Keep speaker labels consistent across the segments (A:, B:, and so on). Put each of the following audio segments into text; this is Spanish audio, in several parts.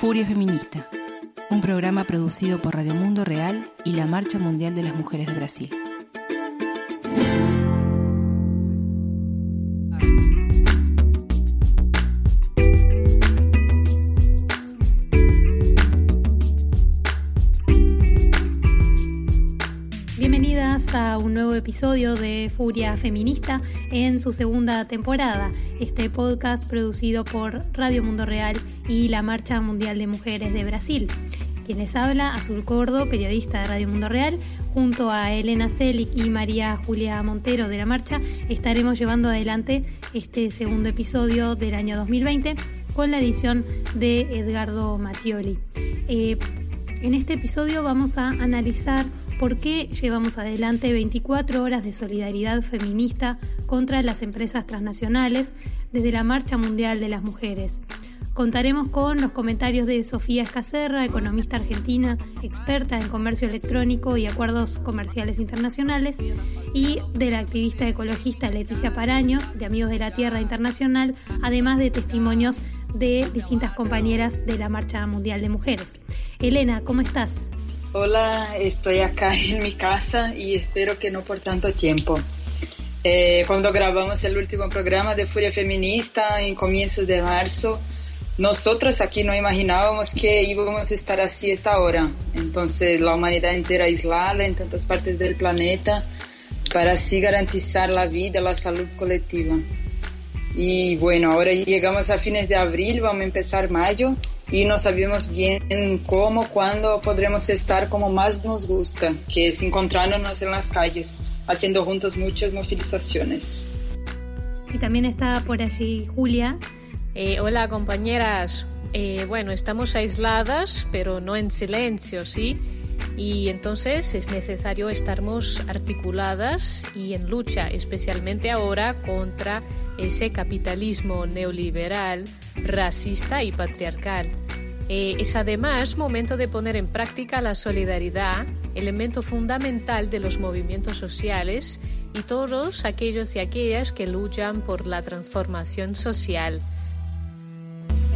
A: Furia Feminista, un programa producido por Radio Mundo Real y la Marcha Mundial de las Mujeres de Brasil.
B: Bienvenidas a un nuevo episodio de Furia Feminista en su segunda temporada, este podcast producido por Radio Mundo Real y la Marcha Mundial de Mujeres de Brasil. Quienes habla, Azul Cordo, periodista de Radio Mundo Real, junto a Elena Selic y María Julia Montero de la Marcha, estaremos llevando adelante este segundo episodio del año 2020 con la edición de Edgardo Mattioli. Eh, en este episodio vamos a analizar por qué llevamos adelante 24 horas de solidaridad feminista contra las empresas transnacionales desde la Marcha Mundial de las Mujeres. Contaremos con los comentarios de Sofía Escacerra, economista argentina, experta en comercio electrónico y acuerdos comerciales internacionales, y de la activista ecologista Leticia Paraños, de Amigos de la Tierra Internacional, además de testimonios de distintas compañeras de la Marcha Mundial de Mujeres. Elena, ¿cómo estás?
C: Hola, estoy acá en mi casa y espero que no por tanto tiempo. Eh, cuando grabamos el último programa de Furia Feminista en comienzos de marzo, nosotros aquí no imaginábamos que íbamos a estar así esta hora. Entonces, la humanidad entera aislada en tantas partes del planeta para así garantizar la vida, la salud colectiva. Y bueno, ahora llegamos a fines de abril, vamos a empezar mayo y no sabemos bien cómo, cuándo podremos estar como más nos gusta, que es encontrándonos en las calles, haciendo juntos muchas movilizaciones.
B: Y también está por allí Julia.
D: Eh, hola compañeras, eh, bueno, estamos aisladas, pero no en silencio, ¿sí? Y entonces es necesario estarmos articuladas y en lucha, especialmente ahora contra ese capitalismo neoliberal, racista y patriarcal. Eh, es además momento de poner en práctica la solidaridad, elemento fundamental de los movimientos sociales y todos aquellos y aquellas que luchan por la transformación social.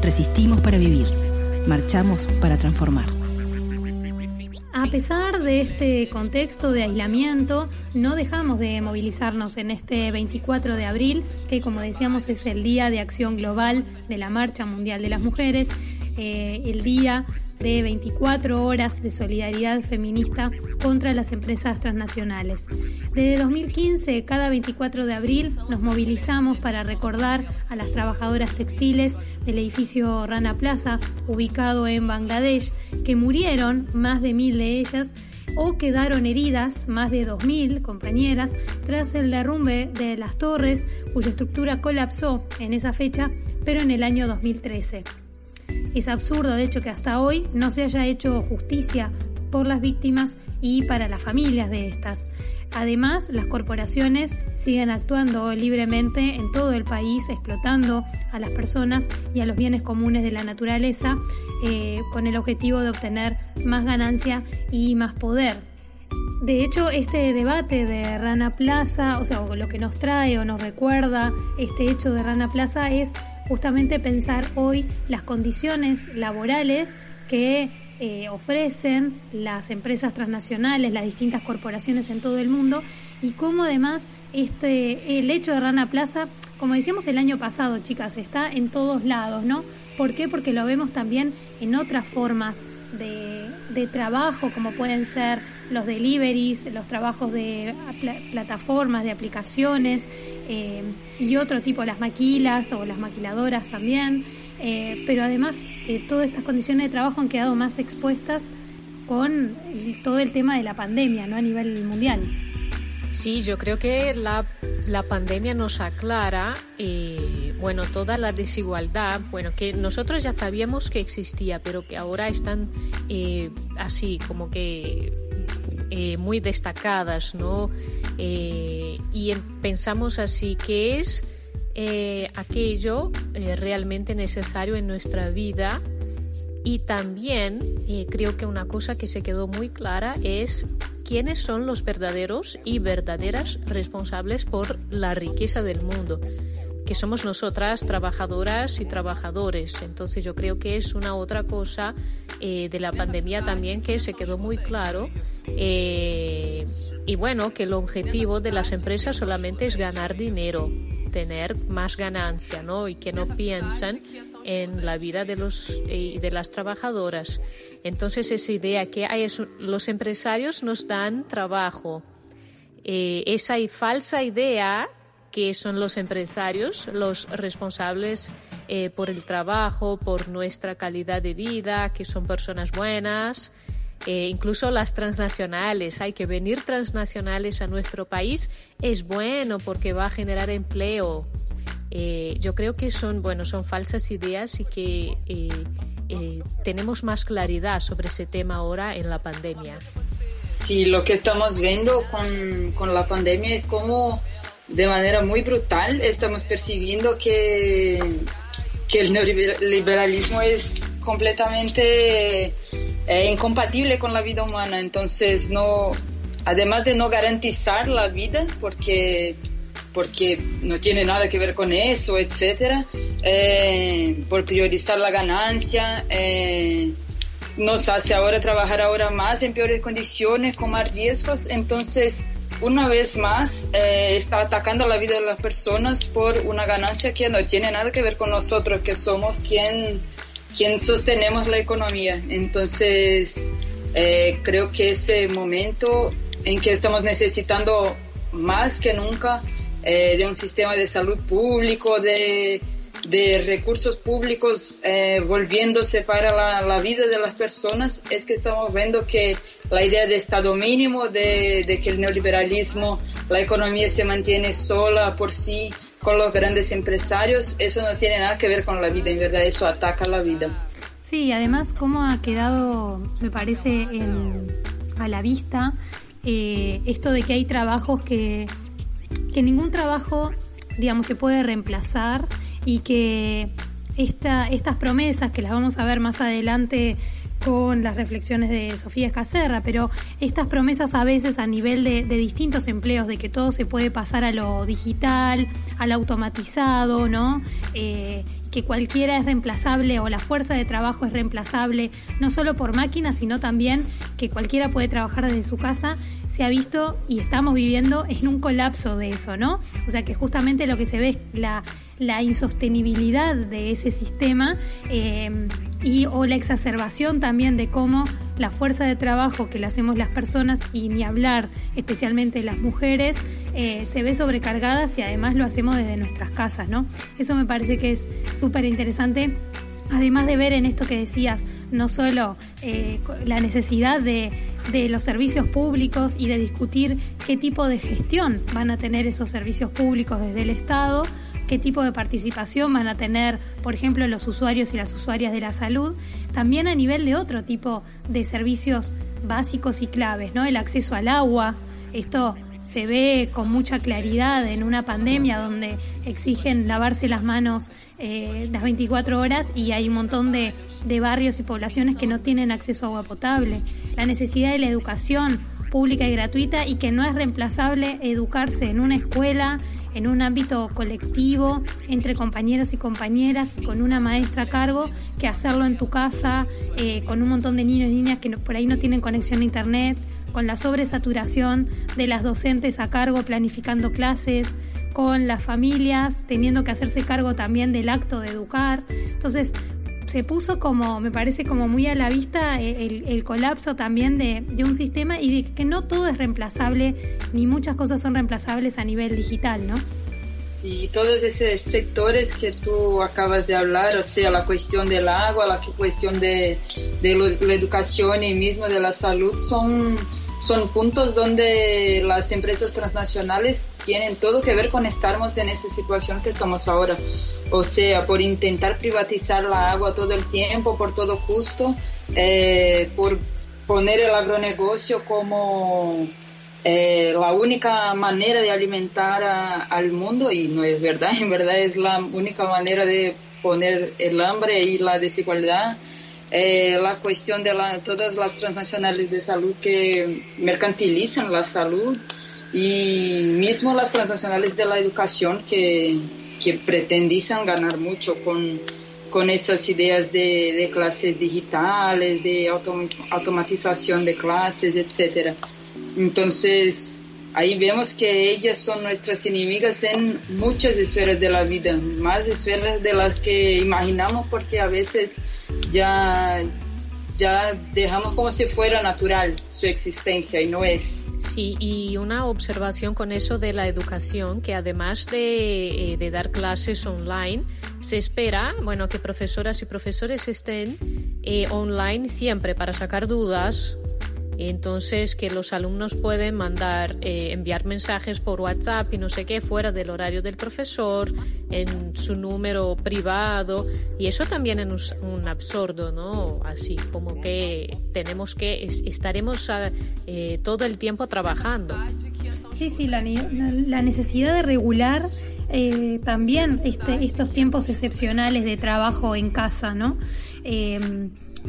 A: Resistimos para vivir, marchamos para transformar.
B: A pesar de este contexto de aislamiento, no dejamos de movilizarnos en este 24 de abril, que como decíamos es el Día de Acción Global de la Marcha Mundial de las Mujeres, eh, el día de 24 horas de solidaridad feminista contra las empresas transnacionales. Desde 2015, cada 24 de abril, nos movilizamos para recordar a las trabajadoras textiles del edificio Rana Plaza, ubicado en Bangladesh, que murieron, más de mil de ellas, o quedaron heridas, más de 2.000 compañeras, tras el derrumbe de las torres, cuya estructura colapsó en esa fecha, pero en el año 2013. Es absurdo, de hecho, que hasta hoy no se haya hecho justicia por las víctimas y para las familias de estas. Además, las corporaciones siguen actuando libremente en todo el país, explotando a las personas y a los bienes comunes de la naturaleza eh, con el objetivo de obtener más ganancia y más poder. De hecho, este debate de Rana Plaza, o sea, lo que nos trae o nos recuerda este hecho de Rana Plaza es justamente pensar hoy las condiciones laborales que eh, ofrecen las empresas transnacionales, las distintas corporaciones en todo el mundo y cómo además este el hecho de Rana Plaza, como decíamos el año pasado, chicas, está en todos lados, ¿no? ¿Por qué? Porque lo vemos también en otras formas de, trabajo, como pueden ser los deliveries, los trabajos de plataformas, de aplicaciones eh, y otro tipo, las maquilas o las maquiladoras también. Eh, pero además, eh, todas estas condiciones de trabajo han quedado más expuestas con todo el tema de la pandemia ¿no? a nivel mundial.
D: Sí, yo creo que la, la pandemia nos aclara, eh, bueno, toda la desigualdad, bueno, que nosotros ya sabíamos que existía, pero que ahora están eh, así como que eh, muy destacadas, ¿no? y pensamos así que es aquello realmente necesario en nuestra vida y también creo que una cosa que se quedó muy clara es quiénes son los verdaderos y verdaderas responsables por la riqueza del mundo. que somos nosotras trabajadoras y trabajadores. Entonces yo creo que es una otra cosa eh, de la pandemia también que se quedó muy claro. Eh, y bueno, que el objetivo de las empresas solamente es ganar dinero, tener más ganancia, ¿no? Y que no piensan en la vida de los eh, de las trabajadoras. Entonces esa idea que hay los empresarios nos dan trabajo. esa falsa idea que son los empresarios los responsables eh, por el trabajo, por nuestra calidad de vida, que son personas buenas, eh, incluso las transnacionales. Hay que venir transnacionales a nuestro país, es bueno porque va a generar empleo. Eh, yo creo que son, bueno, son falsas ideas y que tenemos más claridad sobre ese tema ahora en la pandemia.
C: Sí, lo que estamos viendo con, con la pandemia es cómo de manera muy brutal estamos percibiendo que, que el neoliberalismo es completamente eh, incompatible con la vida humana. Entonces, no, además de no garantizar la vida, porque, porque no tiene nada que ver con eso, etcétera, eh, por priorizar la ganancia, eh, nos hace ahora trabajar ahora más en peores condiciones, con más riesgos. Entonces, una vez más eh, está atacando la vida de las personas por una ganancia que no tiene nada que ver con nosotros, que somos quien, quien sostenemos la economía. Entonces, eh, creo que ese momento en que estamos necesitando más que nunca eh, de un sistema de salud público, de de recursos públicos eh, volviéndose para la, vida de las personas, es que estamos viendo que la idea de Estado mínimo, de, de, que el neoliberalismo, la economía se mantiene sola por sí con los grandes empresarios, eso no tiene nada que ver con la vida, en verdad eso ataca la vida.
B: Sí, además cómo ha quedado, me parece, a la vista eh, esto de que hay trabajos que, que ningún trabajo, digamos, se puede reemplazar y que esta, estas promesas, que las vamos a ver más adelante con las reflexiones de Sofía Escacerra, pero estas promesas a veces a nivel de, distintos empleos, de que todo se puede pasar a lo digital, al automatizado, ¿no? Eh, que cualquiera es reemplazable o la fuerza de trabajo es reemplazable, no solo por máquinas, sino también que cualquiera puede trabajar desde su casa, se ha visto y estamos viviendo en un colapso de eso, ¿no? O sea que justamente lo que se ve es la, la insostenibilidad de ese sistema eh, y o la exacerbación también de cómo la fuerza de trabajo que le hacemos las personas y ni hablar especialmente las mujeres eh, se ve sobrecargada si además lo hacemos desde nuestras casas, ¿no? Eso me parece que es súper interesante además de ver en esto que decías, no solo eh, la necesidad de, de, los servicios públicos y de discutir qué tipo de gestión van a tener esos servicios públicos desde el Estado, qué tipo de participación van a tener, por ejemplo, los usuarios y las usuarias de la salud, también a nivel de otro tipo de servicios básicos y claves, ¿no? El acceso al agua, esto se ve con mucha claridad en una pandemia donde exigen lavarse las manos eh, las 24 horas y hay un montón de, de barrios y poblaciones que no tienen acceso a agua potable. La necesidad de la educación pública y gratuita y que no es reemplazable educarse en una escuela, en un ámbito colectivo, entre compañeros y compañeras, con una maestra a cargo, que hacerlo en tu casa, eh, con un montón de niños y niñas que por ahí no tienen conexión a Internet, con la sobresaturación de las docentes a cargo planificando clases, con las familias teniendo que hacerse cargo también del acto de educar. Entonces, se puso como, me parece como muy a la vista eh, el, colapso también de, un sistema y de que no todo es reemplazable, ni muchas cosas son reemplazables a nivel digital, ¿no?
C: Sí, todos esos sectores que tú acabas de hablar, o sea, la cuestión del agua, la cuestión de, de la educación y mismo de la salud, son son puntos donde las empresas transnacionales tienen todo que ver con estarmos en esa situación que estamos ahora. O sea, por intentar privatizar la agua todo el tiempo, por todo justo, eh, por poner el agronegocio como eh, la única manera de alimentar al mundo, y no es verdad, en verdad es la única manera de poner el hambre y la desigualdad eh, la cuestión de la, todas las transnacionales de salud que mercantilizan la salud y mismo las transnacionales de la educación que, que pretendían ganar mucho con, con esas ideas de, de clases digitales, de automatización de clases, etc. Entonces, ahí vemos que ellas son nuestras enemigas en muchas esferas de la vida, más esferas de las que imaginamos porque a veces ya, ya dejamos como si fuera natural su existencia y no es.
D: Sí, y una observación con eso de la educación, que además de, eh, de, dar clases online, se espera, bueno, que profesoras y profesores estén eh, online siempre para sacar dudas, entonces, que los alumnos pueden mandar, eh, enviar mensajes por WhatsApp y no sé qué, fuera del horario del profesor, en su número privado. Y eso también es un absurdo, ¿no? Así como que tenemos que, estaremos ah, eh, todo el tiempo trabajando.
B: Sí, sí, la, la necesidad de regular eh, también este, estos tiempos excepcionales de trabajo en casa, ¿no?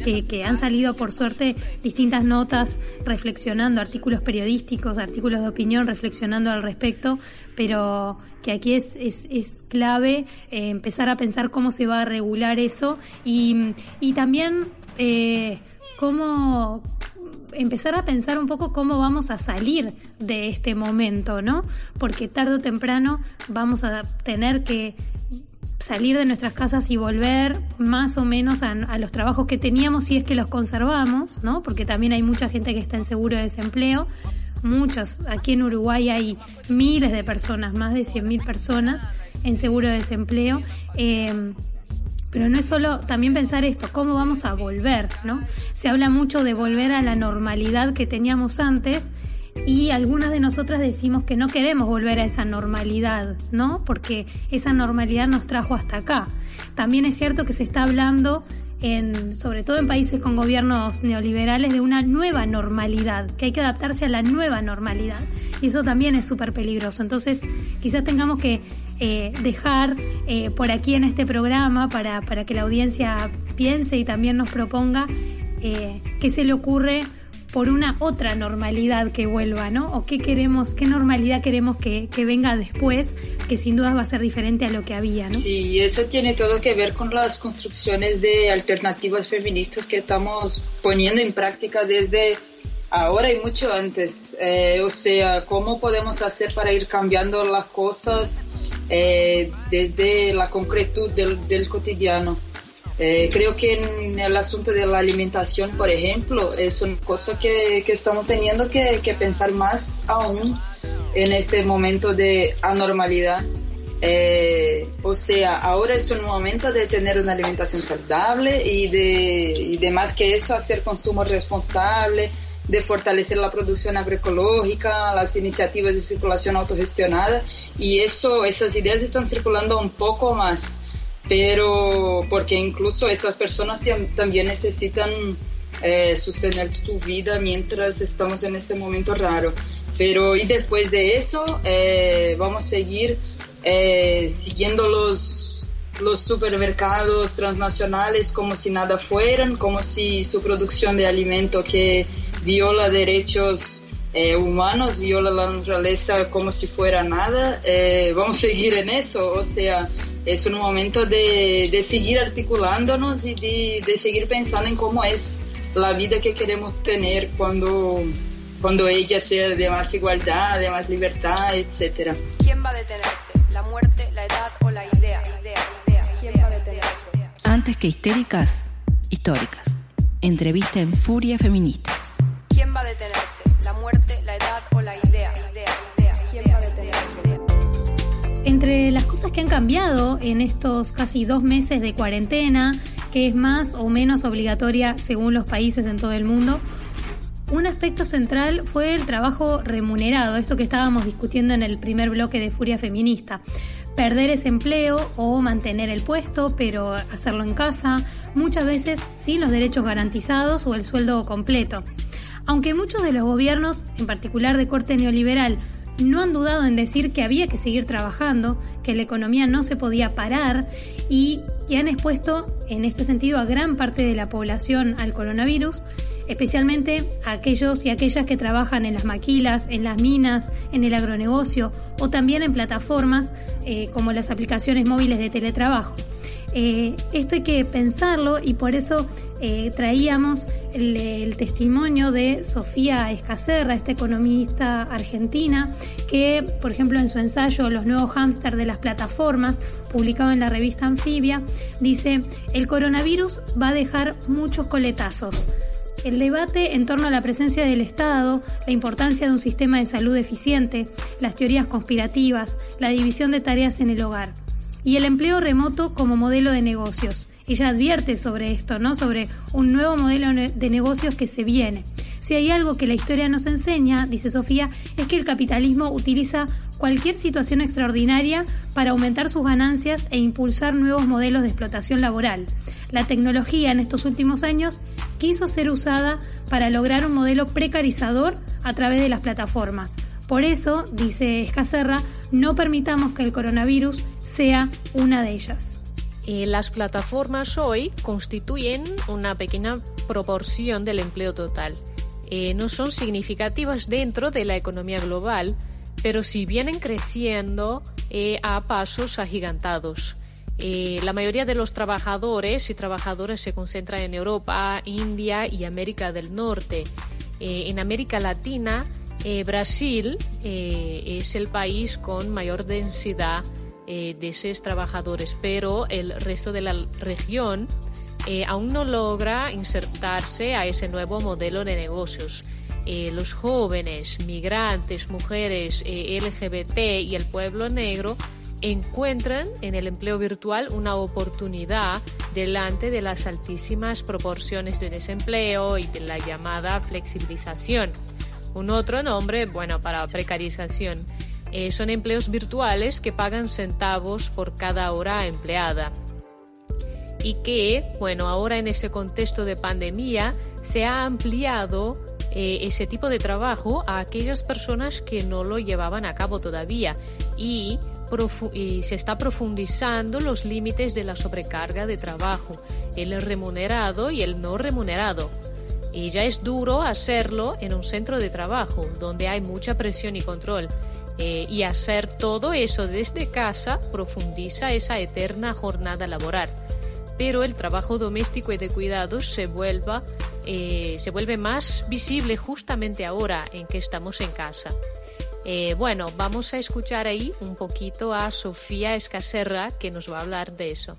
B: Que, han salido por suerte distintas notas reflexionando, artículos periodísticos, artículos de opinión reflexionando al respecto, pero que aquí es, es, es clave eh, empezar a pensar cómo se va a regular eso y, y también eh, cómo empezar a pensar un poco cómo vamos a salir de este momento, ¿no? Porque tarde o temprano vamos a tener que salir de nuestras casas y volver más o menos a, los trabajos que teníamos si es que los conservamos, ¿no? Porque también hay mucha gente que está en seguro de desempleo, muchos, aquí en Uruguay hay miles de personas, más de 100.000 personas en seguro de desempleo. Eh, pero no es solo también pensar esto, cómo vamos a volver, ¿no? Se habla mucho de volver a la normalidad que teníamos antes y algunas de nosotras decimos que no queremos volver a esa normalidad, ¿no? Porque esa normalidad nos trajo hasta acá. También es cierto que se está hablando sobre todo en países con gobiernos neoliberales, de una nueva normalidad, que hay que adaptarse a la nueva normalidad. Y eso también es súper peligroso. Entonces, quizás tengamos que eh, dejar eh, por aquí en este programa para, para, que la audiencia piense y también nos proponga eh, qué se le ocurre por una otra normalidad que vuelva, ¿no? O qué queremos, qué normalidad queremos que, venga después, que sin duda va a ser diferente a lo que había, ¿no?
C: Sí, eso tiene todo que ver con las construcciones de alternativas feministas que estamos poniendo en práctica desde ahora y mucho antes. Eh, o sea, cómo podemos hacer para ir cambiando las cosas eh, desde la concretud del, del cotidiano. Eh, creo que en el asunto de la alimentación, por ejemplo, es una cosa que, que estamos teniendo que, pensar más aún en este momento de anormalidad. Eh, o sea, ahora es un momento de tener una alimentación saludable y de, y de más que eso hacer consumo responsable, de fortalecer la producción agroecológica, las iniciativas de circulación autogestionada y eso, esas ideas están circulando un poco más pero porque incluso estas personas también necesitan eh, sostener su vida mientras estamos en este momento raro. Pero y después de eso eh, vamos a seguir eh, siguiendo los, los supermercados transnacionales como si nada fueran, como si su producción de alimento que viola derechos humanos, viola la naturaleza como si fuera nada, vamos a seguir en eso, o sea, es un momento de, de seguir articulándonos y de, de, seguir pensando en cómo es la vida que queremos tener cuando, cuando ella sea de más igualdad, de más libertad, etc.
E: ¿Quién va a detenerte? ¿La muerte, la edad o la idea? idea, idea. ¿Quién va a detenerte?
A: Antes que histéricas, históricas. Entrevista en Furia Feminista.
E: ¿Quién va a detenerte? ¿La muerte, o la idea?
B: Entre las cosas que han cambiado en estos casi dos meses de cuarentena, que es más o menos obligatoria según los países en todo el mundo, un aspecto central fue el trabajo remunerado, esto que estábamos discutiendo en el primer bloque de Furia Feminista. Perder ese empleo o mantener el puesto, pero hacerlo en casa, muchas veces sin los derechos garantizados o el sueldo completo. Aunque muchos de los gobiernos, en particular de corte neoliberal, no han dudado en decir que había que seguir trabajando, que la economía no se podía parar y que han expuesto en este sentido a gran parte de la población al coronavirus, especialmente a aquellos y aquellas que trabajan en las maquilas, en las minas, en el agronegocio o también en plataformas eh, como las aplicaciones móviles de teletrabajo. Eh, esto hay que pensarlo y por eso eh, traíamos el, testimonio de Sofía Escacerra, esta economista argentina, que, por ejemplo, en su ensayo Los nuevos hámster de las plataformas, publicado en la revista Anfibia, dice, el coronavirus va a dejar muchos coletazos. El debate en torno a la presencia del Estado, la importancia de un sistema de salud eficiente, las teorías conspirativas, la división de tareas en el hogar y el empleo remoto como modelo de negocios. Ella advierte sobre esto, ¿no? Sobre un nuevo modelo de negocios que se viene. Si hay algo que la historia nos enseña, dice Sofía, es que el capitalismo utiliza cualquier situación extraordinaria para aumentar sus ganancias e impulsar nuevos modelos de explotación laboral. La tecnología en estos últimos años quiso ser usada para lograr un modelo precarizador a través de las plataformas, por eso, dice Escacerra, no permitamos que el coronavirus sea una de ellas.
D: Las plataformas hoy constituyen una pequeña proporción del empleo total. Eh, no son significativas dentro de la economía global, pero sí vienen creciendo eh, a pasos agigantados. Eh, la mayoría de los trabajadores y trabajadoras se concentran en Europa, India y América del Norte. en América Latina, eh, Brasil eh, es el país con mayor densidad eh, de esos trabajadores, pero el resto de la región aún no logra insertarse a ese nuevo modelo de negocios. los jóvenes, migrantes, mujeres, LGBT y el pueblo negro encuentran en el empleo virtual una oportunidad delante de las altísimas proporciones de desempleo y de la llamada flexibilización un otro nombre, bueno, para precarización. Eh, son empleos virtuales que pagan centavos por cada hora empleada. Y que, bueno, ahora en ese contexto de pandemia se ha ampliado eh, ese tipo de trabajo a aquellas personas que no lo llevaban a cabo todavía y, y, se está profundizando los límites de la sobrecarga de trabajo, el remunerado y el no remunerado. Y ya es duro hacerlo en un centro de trabajo donde hay mucha presión y control. Eh, y hacer todo eso desde casa profundiza esa eterna jornada laboral. Pero el trabajo doméstico y de cuidados se, vuelva, eh, se vuelve más visible justamente ahora en que estamos en casa. Eh, bueno, vamos a escuchar ahí un poquito a Sofía Escaserra que nos va a hablar de eso.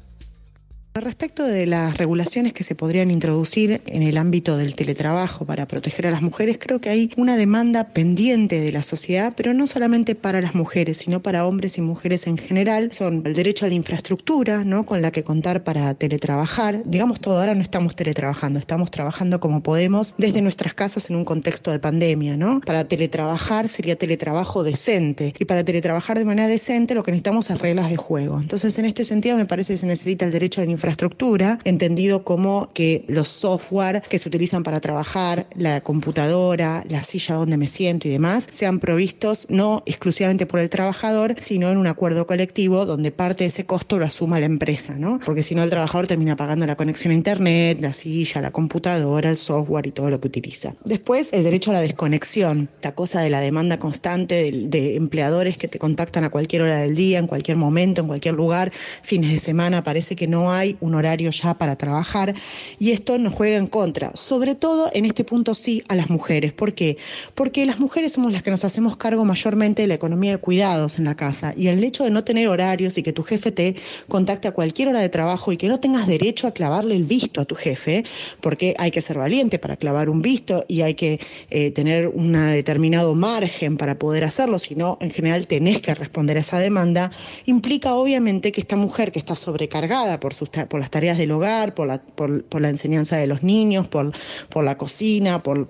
F: Respecto de las regulaciones que se podrían introducir en el ámbito del teletrabajo para proteger a las mujeres, creo que hay una demanda pendiente de la sociedad, pero no solamente para las mujeres, sino para hombres y mujeres en general. Son el derecho a la infraestructura, ¿no? Con la que contar para teletrabajar. Digamos todo, ahora no estamos teletrabajando, estamos trabajando como podemos desde nuestras casas en un contexto de pandemia, ¿no? Para teletrabajar sería teletrabajo decente y para teletrabajar de manera decente lo que necesitamos es reglas de juego. Entonces, en este sentido me parece que se necesita el derecho a la infraestructura infraestructura, entendido como que los software que se utilizan para trabajar, la computadora, la silla donde me siento y demás, sean provistos no exclusivamente por el trabajador, sino en un acuerdo colectivo donde parte de ese costo lo asuma la empresa, ¿no? Porque si no el trabajador termina pagando la conexión a internet, la silla, la computadora, el software y todo lo que utiliza. Después, el derecho a la desconexión, esta cosa de la demanda constante de, de empleadores que te contactan a cualquier hora del día, en cualquier momento, en cualquier lugar, fines de semana, parece que no hay un horario ya para trabajar y esto nos juega en contra, sobre todo en este punto sí a las mujeres. ¿Por qué? Porque las mujeres somos las que nos hacemos cargo mayormente de la economía de cuidados en la casa y el hecho de no tener horarios y que tu jefe te contacte a cualquier hora de trabajo y que no tengas derecho a clavarle el visto a tu jefe, porque hay que ser valiente para clavar un visto y hay que eh, tener un determinado margen para poder hacerlo, si no, en general tenés que responder a esa demanda, implica obviamente que esta mujer que está sobrecargada por sus por las tareas del hogar, por la, por, la enseñanza de los niños, por, por la cocina, por,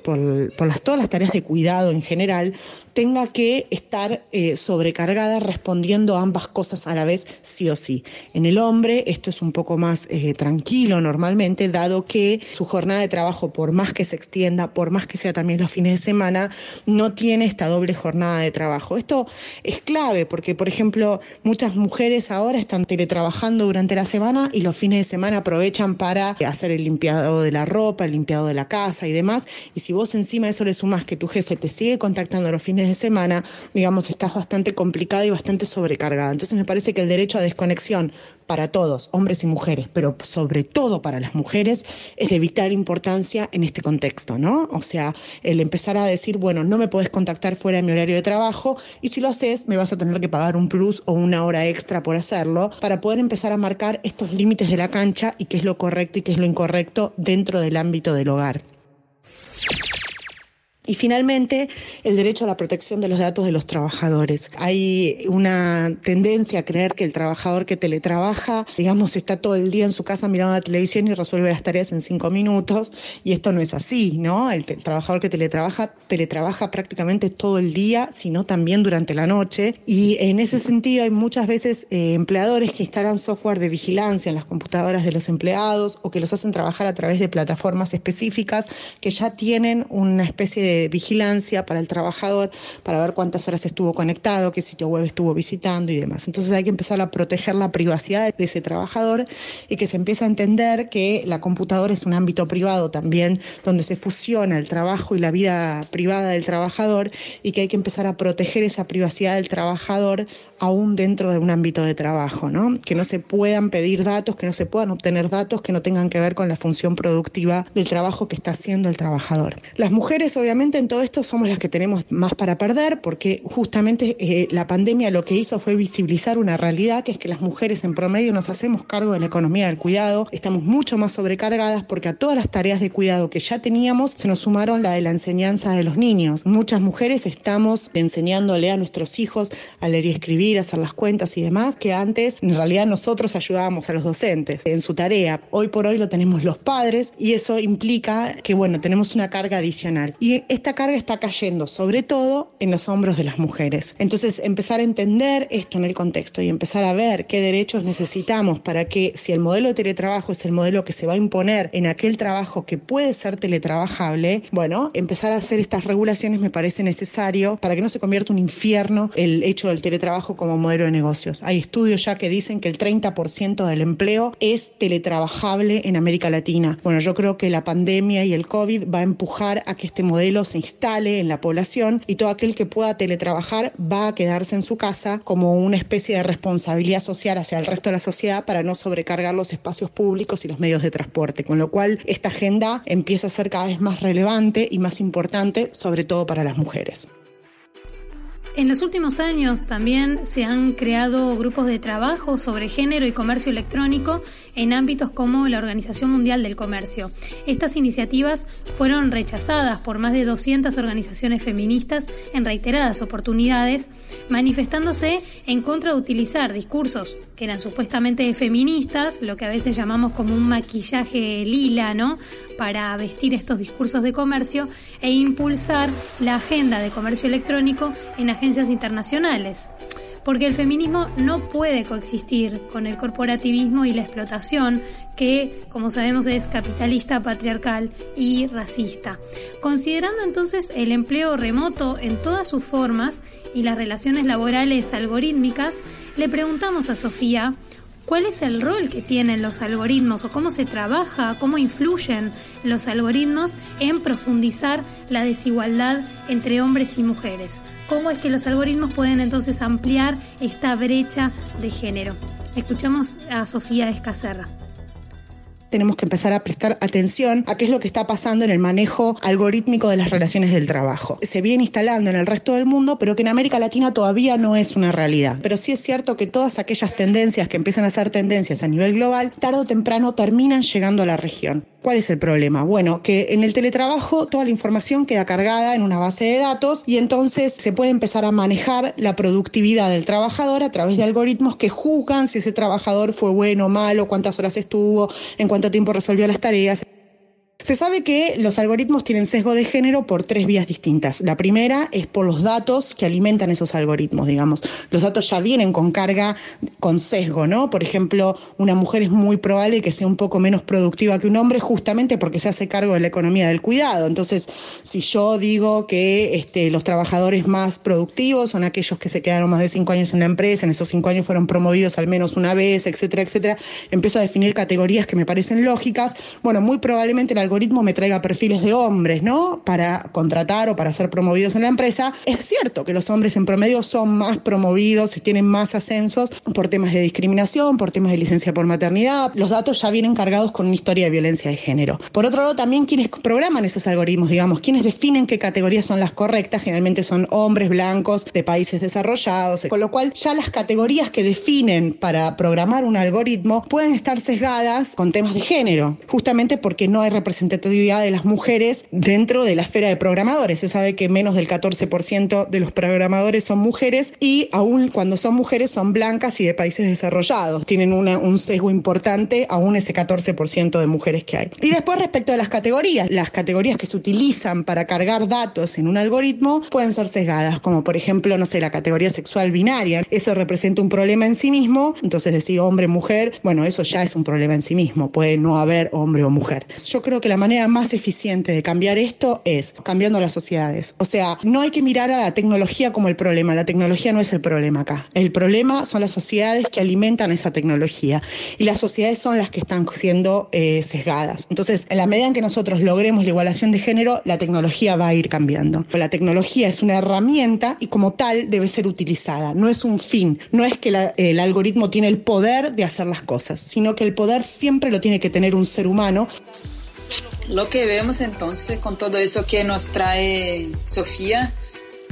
F: las, todas las tareas de cuidado en general, tenga que estar eh, sobrecargada respondiendo ambas cosas a la vez, sí o sí. En el hombre esto es un poco más eh, tranquilo normalmente, dado que su jornada de trabajo, por más que se extienda, por más que sea también los fines de semana, no tiene esta doble jornada de trabajo. Esto es clave porque, por ejemplo, muchas mujeres ahora están teletrabajando durante la semana y los fines de semana aprovechan para hacer el limpiado de la ropa, el limpiado de la casa y demás. Y si vos encima eso le sumas que tu jefe te sigue contactando los fines de semana, digamos, estás bastante complicada y bastante sobrecargada. Entonces me parece que el derecho a desconexión para todos, hombres y mujeres, pero sobre todo para las mujeres, es de vital importancia en este contexto, ¿no? O sea, el empezar a decir, bueno, no me puedes contactar fuera de mi horario de trabajo y si lo haces, me vas a tener que pagar un plus o una hora extra por hacerlo para poder empezar a marcar estos límites de la cancha y qué es lo correcto y qué es lo incorrecto dentro del ámbito del hogar. Y finalmente, el derecho a la protección de los datos de los trabajadores. Hay una tendencia a creer que el trabajador que teletrabaja, digamos, está todo el día en su casa mirando la televisión y resuelve las tareas en cinco minutos, y esto no es así, ¿no? El, trabajador que teletrabaja, teletrabaja prácticamente todo el día, sino también durante la noche, y en ese sentido hay muchas veces eh, empleadores que instalan software de vigilancia en las computadoras de los empleados o que los hacen trabajar a través de plataformas específicas que ya tienen una especie de vigilancia para el trabajador, para ver cuántas horas estuvo conectado, qué sitio web estuvo visitando y demás. Entonces hay que empezar a proteger la privacidad de ese trabajador y que se empiece a entender que la computadora es un ámbito privado también, donde se fusiona el trabajo y la vida privada del trabajador y que hay que empezar a proteger esa privacidad del trabajador aún dentro de un ámbito de trabajo, ¿no? Que no se puedan pedir datos, que no se puedan obtener datos que no tengan que ver con la función productiva del trabajo que está haciendo el trabajador. Las mujeres, obviamente, en todo esto somos las que tenemos más para perder, porque justamente eh, la pandemia lo que hizo fue visibilizar una realidad, que es que las mujeres en promedio nos hacemos cargo de la economía del cuidado, estamos mucho más sobrecargadas porque a todas las tareas de cuidado que ya teníamos se nos sumaron la de la enseñanza de los niños. Muchas mujeres estamos enseñándole a nuestros hijos a leer y escribir hacer las cuentas y demás, que antes en realidad nosotros ayudábamos a los docentes en su tarea. Hoy por hoy lo tenemos los padres y eso implica que, bueno, tenemos una carga adicional. Y esta carga está cayendo sobre todo en los hombros de las mujeres. Entonces, empezar a entender esto en el contexto y empezar a ver qué derechos necesitamos para que si el modelo de teletrabajo es el modelo que se va a imponer en aquel trabajo que puede ser teletrabajable, bueno, empezar a hacer estas regulaciones me parece necesario para que no se convierta un infierno el hecho del teletrabajo como modelo de negocios. Hay estudios ya que dicen que el 30% del empleo es teletrabajable en América Latina. Bueno, yo creo que la pandemia y el COVID va a empujar a que este modelo se instale en la población y todo aquel que pueda teletrabajar va a quedarse en su casa como una especie de responsabilidad social hacia el resto de la sociedad para no sobrecargar los espacios públicos y los medios de transporte. Con lo cual, esta agenda empieza a ser cada vez más relevante y más importante, sobre todo para las mujeres.
B: En los últimos años también se han creado grupos de trabajo sobre género y comercio electrónico en ámbitos como la Organización Mundial del Comercio. Estas iniciativas fueron rechazadas por más de 200 organizaciones feministas en reiteradas oportunidades, manifestándose en contra de utilizar discursos que eran supuestamente feministas, lo que a veces llamamos como un maquillaje lila, ¿no? Para vestir estos discursos de comercio e impulsar la agenda de comercio electrónico en internacionales. Porque el feminismo no puede coexistir con el corporativismo y la explotación que, como sabemos, es capitalista, patriarcal y racista. Considerando entonces el empleo remoto en todas sus formas y las relaciones laborales algorítmicas, le preguntamos a Sofía cuál es el rol que tienen los algoritmos o cómo se trabaja, cómo influyen los algoritmos en profundizar la desigualdad entre hombres y mujeres. Cómo es que los algoritmos pueden entonces ampliar esta brecha de género. Escuchamos a Sofía Escacerra
F: tenemos que empezar a prestar atención a qué es lo que está pasando en el manejo algorítmico de las relaciones del trabajo. Se viene instalando en el resto del mundo, pero que en América Latina todavía no es una realidad. Pero sí es cierto que todas aquellas tendencias que empiezan a ser tendencias a nivel global, tarde o temprano terminan llegando a la región. ¿Cuál es el problema? Bueno, que en el teletrabajo toda la información queda cargada en una base de datos y entonces se puede empezar a manejar la productividad del trabajador a través de algoritmos que juzgan si ese trabajador fue bueno o malo, cuántas horas estuvo, en cuánto tiempo resolvió las tareas Se sabe que los algoritmos tienen sesgo de género por tres vías distintas. La primera es por los datos que alimentan esos algoritmos, digamos. Los datos ya vienen con carga, con sesgo, ¿no? Por ejemplo, una mujer es muy probable que sea un poco menos productiva que un hombre justamente porque se hace cargo de la economía del cuidado. Entonces, si yo digo que este, los trabajadores más productivos son aquellos que se quedaron más de cinco años en la empresa, en esos cinco años fueron promovidos al menos una vez, etcétera, etcétera, empiezo a definir categorías que me parecen lógicas. Bueno, muy probablemente el algoritmo me traiga perfiles de hombres, ¿no? Para contratar o para ser promovidos en la empresa. Es cierto que los hombres en promedio son más promovidos y tienen más ascensos por temas de discriminación, por temas de licencia por maternidad. Los datos ya vienen cargados con una historia de violencia de género. Por otro lado, también quienes programan esos algoritmos, digamos, quienes definen qué categorías son las correctas, generalmente son hombres blancos de países desarrollados, con lo cual ya las categorías que definen para programar un algoritmo pueden estar sesgadas con temas de género, justamente porque no hay representatividad de las mujeres dentro de la esfera de programadores. Se sabe que menos del 14% de los programadores son mujeres y aún cuando son mujeres son blancas y de países desarrollados. Tienen un sesgo importante aún ese 14% de mujeres que hay. Y después respecto a las categorías, las categorías que se utilizan para cargar datos en un algoritmo pueden ser sesgadas, como por ejemplo, no sé, la categoría sexual binaria. Eso representa un problema en sí mismo, entonces decir hombre, mujer, bueno, eso ya es un problema en sí mismo, puede no haber hombre o mujer. Yo creo que la manera más eficiente de cambiar esto es cambiando las sociedades. O sea, no hay que mirar a la tecnología como el problema, la tecnología no es el problema acá. El problema son las sociedades que alimentan esa tecnología y las sociedades son las que están siendo eh, sesgadas. Entonces, en la medida en que nosotros logremos la igualación de género, la tecnología va a ir cambiando. La tecnología es una herramienta y como tal debe ser utilizada, no es un fin, no es que el algoritmo tiene el poder de hacer las cosas, sino que el poder siempre lo tiene que tener un ser humano.
C: Lo que vemos entonces con todo eso que nos trae Sofía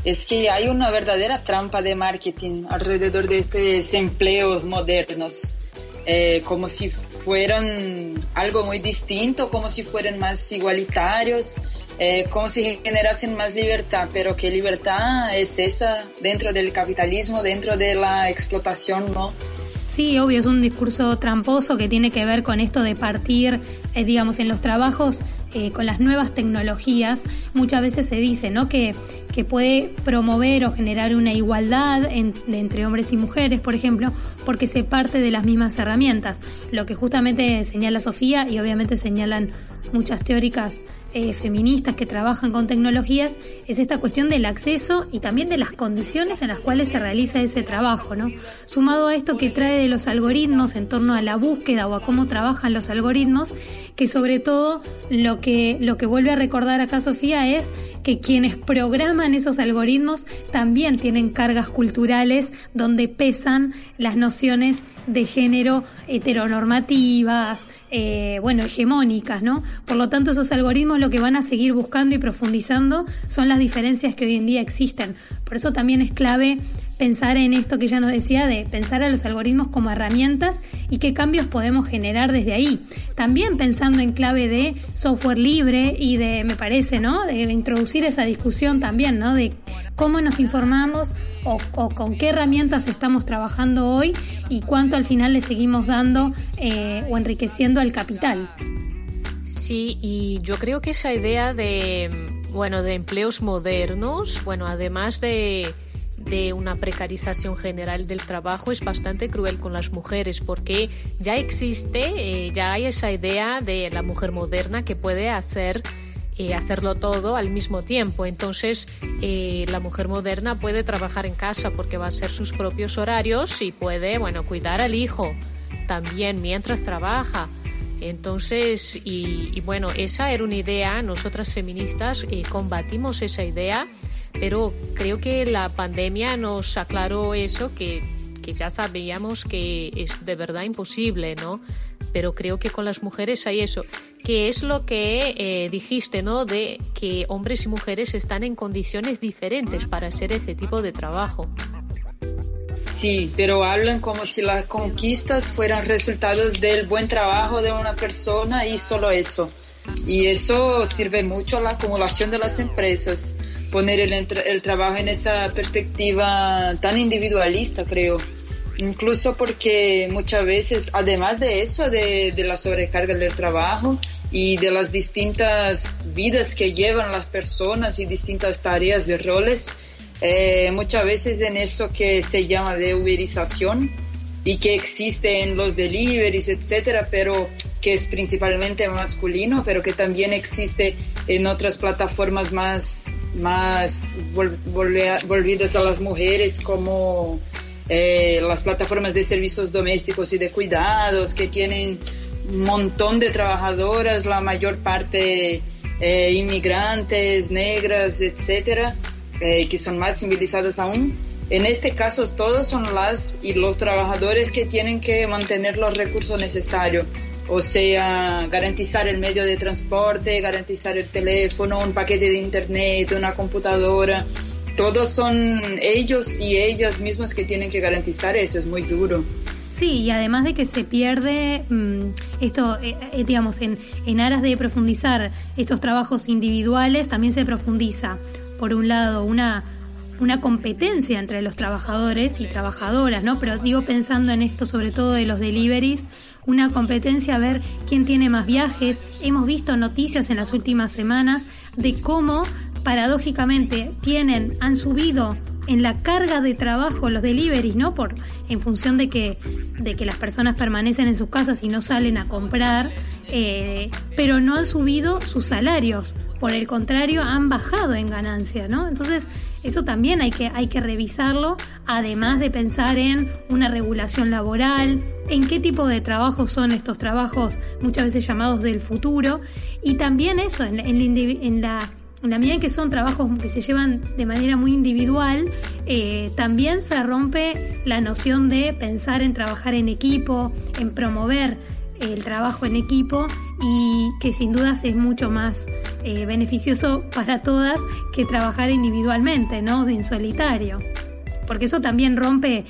C: es que hay una verdadera trampa de marketing alrededor de estos empleos modernos, eh, como si fueran algo muy distinto, como si fueran más igualitarios, eh, como si generasen más libertad, pero ¿qué libertad es esa dentro del capitalismo, dentro de la explotación, no?
B: Sí, obvio, es un discurso tramposo que tiene que ver con esto de partir, eh, digamos, en los trabajos eh, con las nuevas tecnologías. Muchas veces se dice, ¿no? Que, que puede promover o generar una igualdad entre hombres y mujeres, por ejemplo, porque se parte de las mismas herramientas. Lo que justamente señala Sofía y obviamente señalan muchas teóricas eh, feministas que trabajan con tecnologías es esta cuestión del acceso y también de las condiciones en las cuales se realiza ese trabajo, ¿no? Sumado a esto que trae de los algoritmos en torno a la búsqueda o a cómo trabajan los algoritmos, que sobre todo lo que, lo que vuelve a recordar acá Sofía es que quienes programan esos algoritmos también tienen cargas culturales donde pesan las nociones de género heteronormativas, eh, bueno, hegemónicas, ¿no? Por lo tanto, esos algoritmos lo que van a seguir buscando y profundizando son las diferencias que hoy en día existen. Por eso también es clave pensar en esto que ya nos decía, de pensar a los algoritmos como herramientas y qué cambios podemos generar desde ahí. También pensando en clave de software libre y de, me parece, ¿no? De introducir esa discusión también, ¿no? De cómo nos informamos o, con qué herramientas estamos trabajando hoy y cuánto al final le seguimos dando eh, o enriqueciendo al capital.
D: Sí, y yo creo que esa idea de, bueno, de empleos modernos, bueno, además de de una precarización general del trabajo es bastante cruel con las mujeres porque ya existe, eh, ya hay esa idea de la mujer moderna que puede hacer eh, hacerlo todo al mismo tiempo. Entonces, eh, la mujer moderna puede trabajar en casa porque va a hacer sus propios horarios y puede, bueno, cuidar al hijo también mientras trabaja. Entonces, y, y bueno, esa era una idea, nosotras feministas combatimos esa idea pero creo que la pandemia nos aclaró eso, que, que ya sabíamos que es de verdad imposible, ¿no? Pero creo que con las mujeres hay eso. que es lo que eh, dijiste, ¿no? De que hombres y mujeres están en condiciones diferentes para hacer ese tipo de trabajo.
C: Sí, pero hablan como si las conquistas fueran resultados del buen trabajo de una persona y solo eso. Y eso sirve mucho a la acumulación de las empresas poner el, trabajo en esa perspectiva tan individualista, creo. Incluso porque muchas veces, además de eso, de, de la sobrecarga del trabajo y de las distintas vidas que llevan las personas y distintas tareas y roles, eh, muchas veces en eso que se llama de uberización y que existe en los deliveries, etcétera, pero que es principalmente masculino, pero que también existe en otras plataformas más, más volvidas a las mujeres como eh, las plataformas de servicios domésticos y de cuidados que tienen un montón de trabajadoras, la mayor parte eh, inmigrantes, negras, etcétera, eh, que son más civilizadas aún. En este caso, todos son las y los trabajadores que tienen que mantener los recursos necesarios, o sea, garantizar el medio de transporte, garantizar el teléfono, un paquete de internet, una computadora. Todos son ellos y ellas mismas que tienen que garantizar eso, es muy duro.
B: Sí, y además de que se pierde mm, esto, eh, eh, digamos, en, en aras de profundizar estos trabajos individuales, también se profundiza, por un lado, una, una competencia entre los trabajadores y trabajadoras, ¿no? Pero digo pensando en esto sobre todo de los deliveries, una competencia a ver quién tiene más viajes. Hemos visto noticias en las últimas semanas de cómo paradójicamente tienen, han subido en la carga de trabajo los deliveries, ¿no? Por, en función de que, de que las personas permanecen en sus casas y no salen a comprar, eh, pero no han subido sus salarios. Por el contrario, han bajado en ganancia, ¿no? Entonces, eso también hay que, hay que revisarlo, además de pensar en una regulación laboral, en qué tipo de trabajos son estos trabajos, muchas veces llamados del futuro, y también eso, en, la en la medida en que son trabajos que se llevan de manera muy individual, eh, también se rompe la noción de pensar en trabajar en equipo, en promover el trabajo en equipo y que sin dudas es mucho más eh, beneficioso para todas que trabajar individualmente, ¿no? En solitario. Porque eso también rompe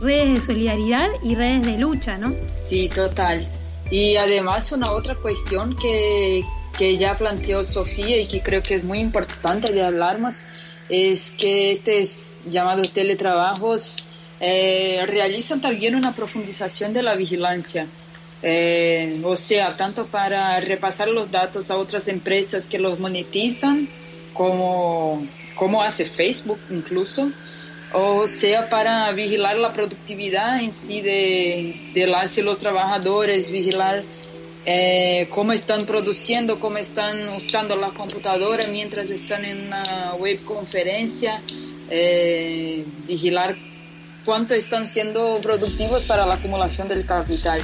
B: redes de solidaridad y redes de lucha, ¿no?
C: Sí, total. Y además una otra cuestión que, que ya planteó Sofía y que creo que es muy importante de hablar más es que estos llamados teletrabajos eh, realizan también una profundización de la vigilancia. Eh, o sea, tanto para repasar los datos a otras empresas que los monetizan, como, como hace Facebook incluso, o sea, para vigilar la productividad en sí de, de los trabajadores, vigilar eh, cómo están produciendo, cómo están usando la computadora mientras están en una webconferencia, eh, vigilar cuánto están siendo productivos para la acumulación del capital.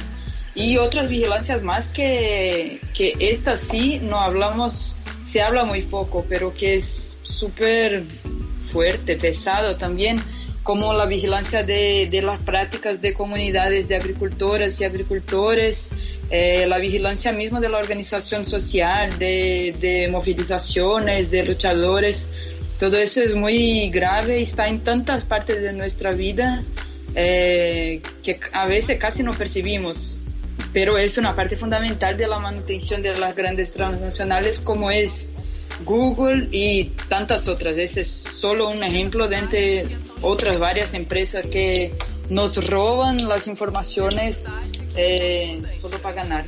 C: Y otras vigilancias más que, que esta sí no hablamos, se habla muy poco, pero que es súper fuerte, pesado también, como la vigilancia de, de las prácticas de comunidades de agricultoras y agricultores, eh, la vigilancia misma de la organización social, de, de, movilizaciones, de luchadores, todo eso es muy grave está en tantas partes de nuestra vida eh, que a veces casi no percibimos, pero es una parte fundamental de la manutención de las grandes transnacionales como es Google y tantas otras. Este es solo un ejemplo de entre otras varias empresas que nos roban las informaciones eh, solo para ganar.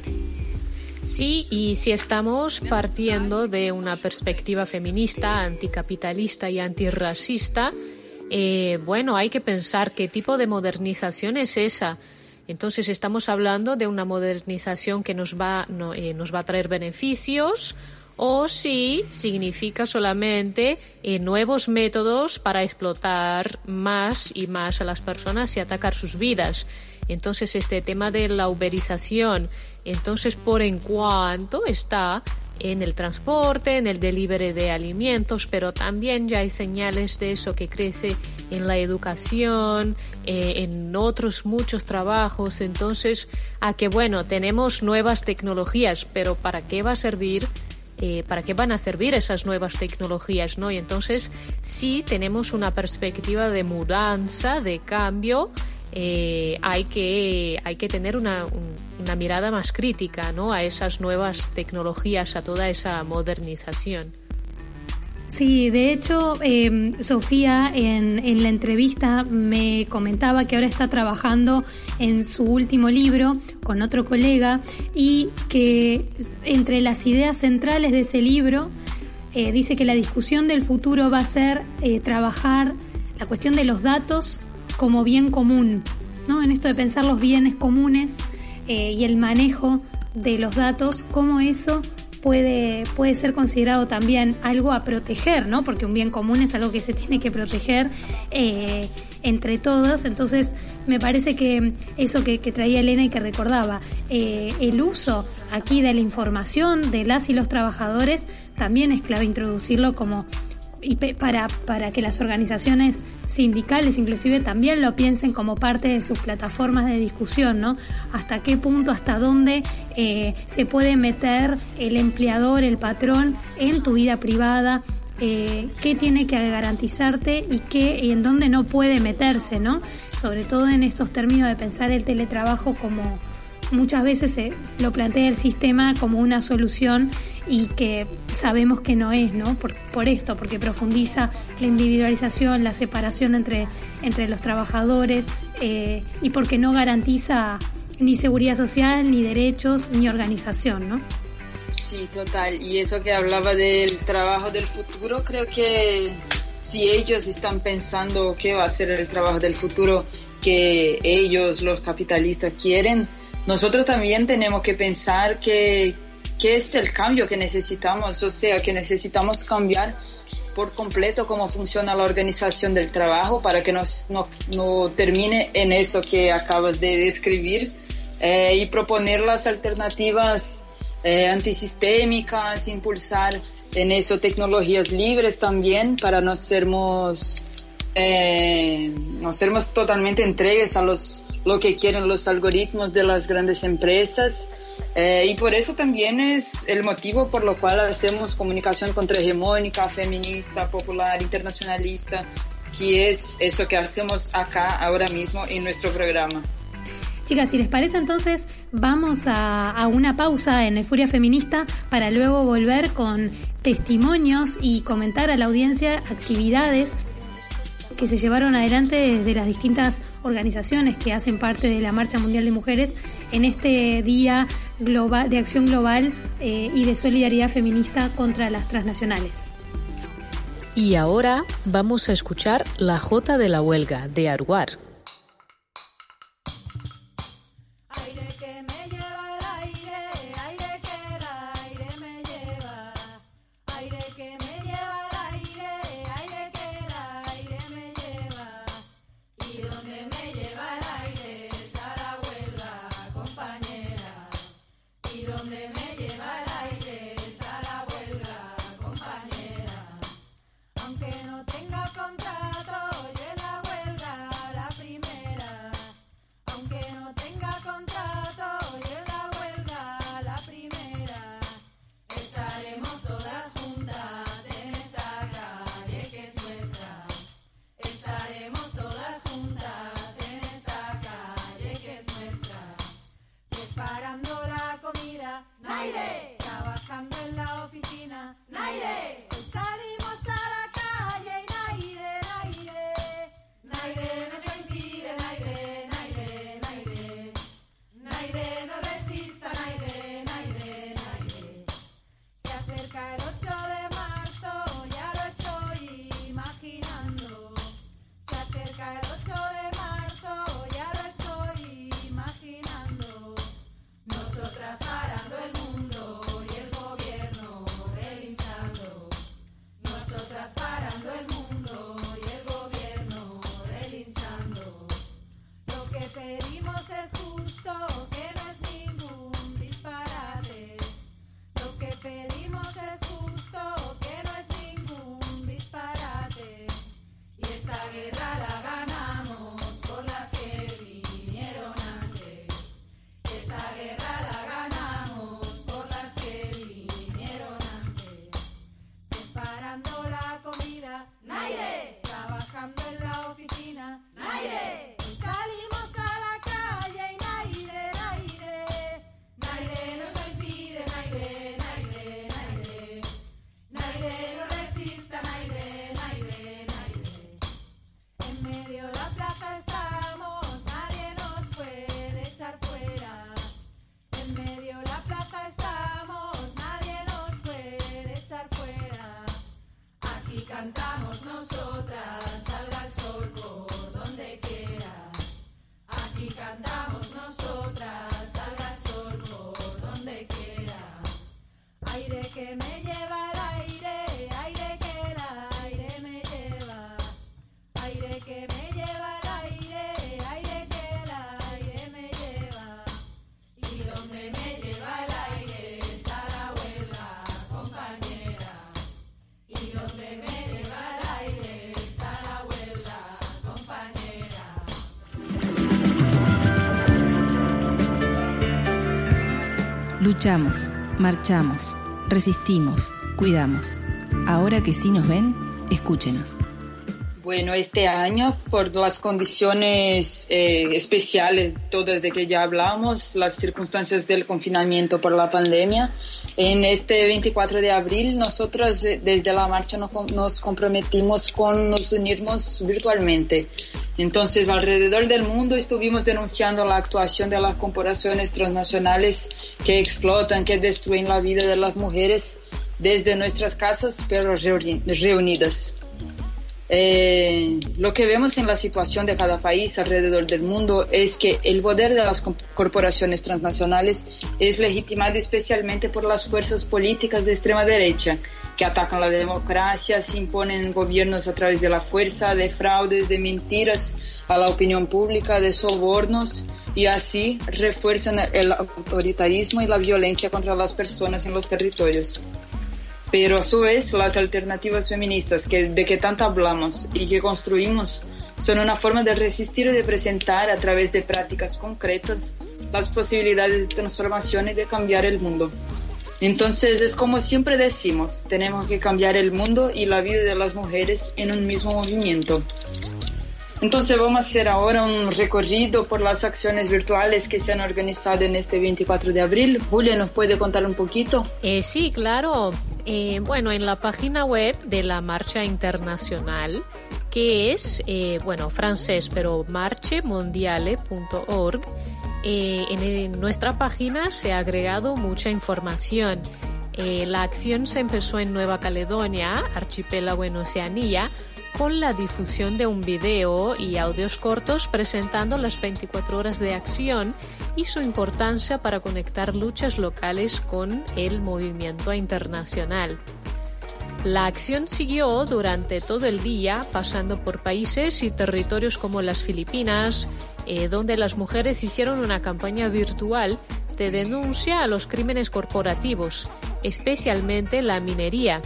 D: Sí, y si estamos partiendo de una perspectiva feminista, anticapitalista y antirracista, eh, bueno, hay que pensar qué tipo de modernización es esa. Entonces estamos hablando de una modernización que nos va, eh, nos va a traer beneficios o si significa solamente nuevos métodos para explotar más y más a las personas y atacar sus vidas. Entonces, este tema de la uberización, entonces, por en cuanto está en el transporte, en el delivery de alimentos, pero también ya hay señales de eso que crece en la educación, eh, en otros muchos trabajos. Entonces, a que bueno, tenemos nuevas tecnologías, pero ¿para qué va a servir? Eh, para qué van a servir esas nuevas tecnologías, ¿no? Y entonces sí tenemos una perspectiva de mudanza, de cambio, eh, hay, que, hay que tener una, una, mirada más crítica ¿no? a esas nuevas tecnologías, a toda esa modernización.
B: Sí, de hecho, em, Sofía en, en, la entrevista me comentaba que ahora está trabajando en su último libro con otro colega y que entre las ideas centrales de ese libro eh, dice que la discusión del futuro va a ser eh, trabajar la cuestión de los datos como bien común, ¿no? En esto de pensar los bienes comunes eh, y el manejo de los datos, cómo eso puede, puede ser considerado también algo a proteger, ¿no? Porque un bien común es algo que se tiene que proteger entre todos. Entonces, me parece que eso que, traía Elena y que recordaba, el uso aquí de la información de las y los trabajadores también es clave introducirlo como y para, para que las organizaciones sindicales inclusive también lo piensen como parte de sus plataformas de discusión, ¿no? Hasta qué punto, hasta dónde eh, se puede meter el empleador, el patrón en tu vida privada, eh, qué tiene que garantizarte y qué y en dónde no puede meterse, ¿no? Sobre todo en estos términos de pensar el teletrabajo como muchas veces se lo plantea el sistema como una solución y que sabemos que no es, ¿no? Por, por esto, porque profundiza la individualización, la separación entre, entre los trabajadores eh, y porque no garantiza ni seguridad social, ni derechos, ni organización, ¿no?
C: Sí, total. Y eso que hablaba del trabajo del futuro, creo que si ellos están pensando qué va a ser el trabajo del futuro que ellos, los capitalistas, quieren, nosotros también tenemos que pensar que, que es el cambio que necesitamos, o sea, que necesitamos cambiar por completo cómo funciona la organización del trabajo para que no, no termine en eso que acabas de describir eh, y proponer las alternativas eh, antisistémicas, impulsar en eso tecnologías libres también para no sermos, eh, no sermos totalmente entregues a los lo que quieren los algoritmos de las grandes empresas eh, y por eso también es el motivo por lo cual hacemos comunicación contrahegemónica, feminista, popular, internacionalista, que es eso que hacemos acá ahora mismo en nuestro programa.
B: Chicas, si les parece entonces vamos a, a, una pausa en el Furia Feminista para luego volver con testimonios y comentar a la audiencia actividades que se llevaron adelante desde las distintas organizaciones que hacen parte de la Marcha Mundial de Mujeres en este Día de Acción Global eh, y de Solidaridad Feminista contra las transnacionales.
G: Y ahora vamos a escuchar La Jota de la Huelga de Arguar.
A: Luchamos, marchamos, resistimos, cuidamos. Ahora que sí nos ven, escúchenos.
C: Bueno, este año, por las condiciones eh, especiales, todas de que ya hablamos, las circunstancias del confinamiento por la pandemia, en este 24 de abril nosotros eh, desde la marcha nos, nos comprometimos con nos unirnos virtualmente. Entonces, alrededor del mundo estuvimos denunciando la actuación de las corporaciones transnacionales que explotan, que destruyen la vida de las mujeres desde nuestras casas, pero reunidas. Eh, lo que vemos en la situación de cada país alrededor del mundo es que el poder de las corporaciones transnacionales es legitimado especialmente por las fuerzas políticas de extrema derecha, que atacan la democracia, se imponen gobiernos a través de la fuerza, de fraudes, de mentiras a la opinión pública, de sobornos y así refuerzan el autoritarismo y la violencia contra las personas en los territorios. Pero a su vez, las alternativas feministas de que tanto hablamos y que construimos son una forma de resistir y de presentar a través de prácticas concretas las posibilidades de transformación y de cambiar el mundo. Entonces es como siempre decimos, tenemos que cambiar el mundo y la vida de las mujeres en un mismo movimiento. Entonces vamos a hacer ahora un recorrido por las acciones virtuales que se han organizado en este 24 de abril. Julia, ¿nos puede contar un poquito?
D: Eh, sí, claro. Eh, bueno, en la página web de la Marcha Internacional, que es, eh, bueno, francés, pero marchemondiale.org, eh, en, nuestra página se ha agregado mucha información. la acción se empezó en Nueva Caledonia, archipiélago en Oceanía, con la difusión de un video y audios cortos presentando las 24 horas de acción y su importancia para conectar luchas locales con el movimiento internacional. La acción siguió durante todo el día, pasando por países y territorios como las Filipinas, eh, donde las mujeres hicieron una campaña virtual de denuncia a los crímenes corporativos, especialmente la minería,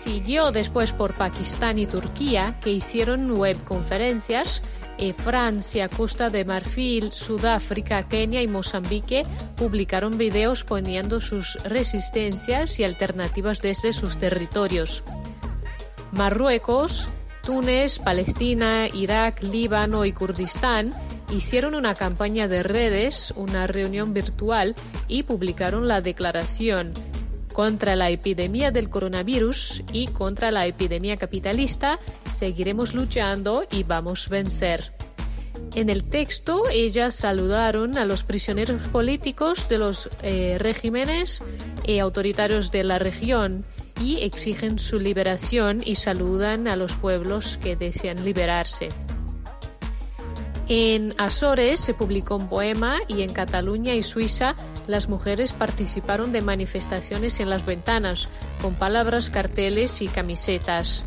D: Siguió después por Pakistán y Turquía, que hicieron webconferencias. Eh, Francia, Costa de Marfil, Sudáfrica, Kenia y Mozambique publicaron videos poniendo sus resistencias y alternativas desde sus territorios. Marruecos, Túnez, Palestina, Irak, Líbano y Kurdistán hicieron una campaña de redes, una reunión virtual y publicaron la declaración contra la epidemia del coronavirus y contra la epidemia capitalista, seguiremos luchando y vamos a vencer. En el texto, ellas saludaron a los prisioneros políticos de los eh, regímenes autoritarios de la región y exigen su liberación y saludan a los pueblos que desean liberarse. En Azores se publicó un poema y en Cataluña y Suiza las mujeres participaron de manifestaciones en las ventanas con palabras, carteles y camisetas.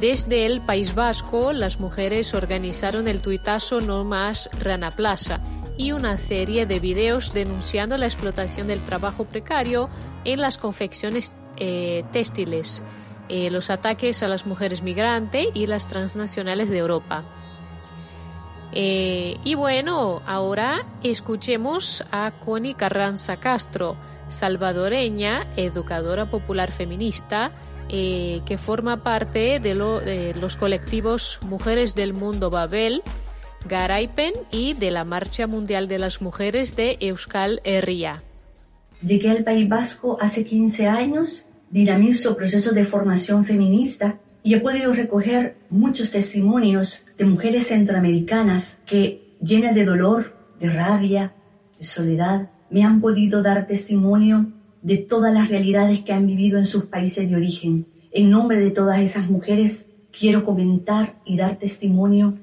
D: Desde el País Vasco, las mujeres organizaron el tuitazo No Más Rana Plaza y una serie de videos denunciando la explotación del trabajo precario en las confecciones eh, textiles, eh, los ataques a las mujeres migrantes y las transnacionales de Europa. Eh, y bueno, ahora escuchemos a Connie Carranza Castro, salvadoreña, educadora popular feminista, eh, que forma parte de, los colectivos Mujeres del Mundo Babel, Garaipen y de la Marcha Mundial de las Mujeres de Euskal Herria.
H: Llegué al País Vasco hace 15 años, dinamizo procesos de formación feminista y he podido recoger muchos testimonios de mujeres centroamericanas que, llenas de dolor, de rabia, de soledad, me han podido dar testimonio de todas las realidades que han vivido en sus países de origen. En nombre de todas esas mujeres, quiero comentar y dar testimonio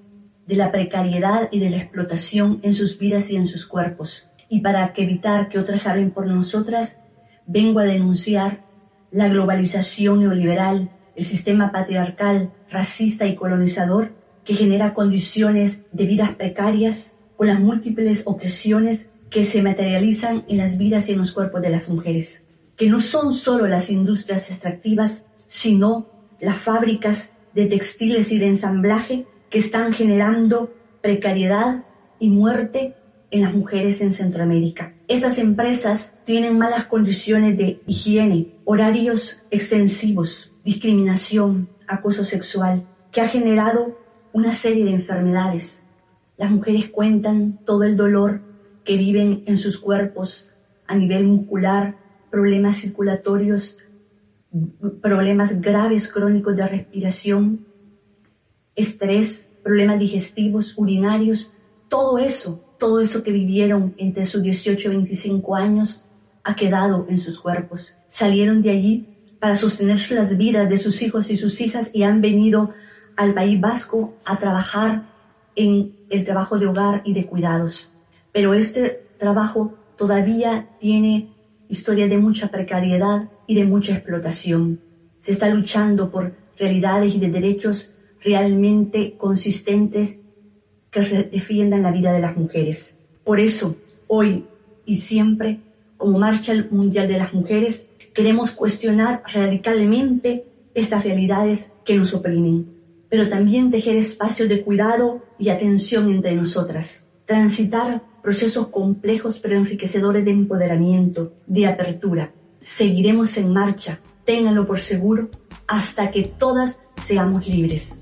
H: de la precariedad y de la explotación en sus vidas y en sus cuerpos. Y para evitar que otras hablen por nosotras, vengo a denunciar la globalización neoliberal, el sistema patriarcal, racista y colonizador que genera condiciones de vidas precarias con las múltiples opresiones que se materializan en las vidas y en los cuerpos de las mujeres, que no son solo las industrias extractivas, sino las fábricas de textiles y de ensamblaje que están generando precariedad y muerte en las mujeres en Centroamérica. Estas empresas tienen malas condiciones de higiene, horarios extensivos, discriminación, acoso sexual, que ha generado una serie de enfermedades. Las mujeres cuentan todo el dolor que viven en sus cuerpos a nivel muscular, problemas circulatorios, problemas graves crónicos de respiración, estrés, problemas digestivos, urinarios, todo eso todo eso que vivieron entre sus 18 y 25 años ha quedado en sus cuerpos. Salieron de allí para sostener las vidas de sus hijos y sus hijas y han venido al País Vasco a trabajar en el trabajo de hogar y de cuidados. Pero este trabajo todavía tiene historia de mucha precariedad y de mucha explotación. Se está luchando por realidades y de derechos realmente consistentes que defiendan la vida de las mujeres. Por eso, hoy y siempre, como Marcha Mundial de las Mujeres, queremos cuestionar radicalmente estas realidades que nos oprimen, pero también tejer espacios de cuidado y atención entre nosotras, transitar procesos complejos pero enriquecedores de empoderamiento, de apertura. Seguiremos en marcha, ténganlo por seguro, hasta que todas seamos libres.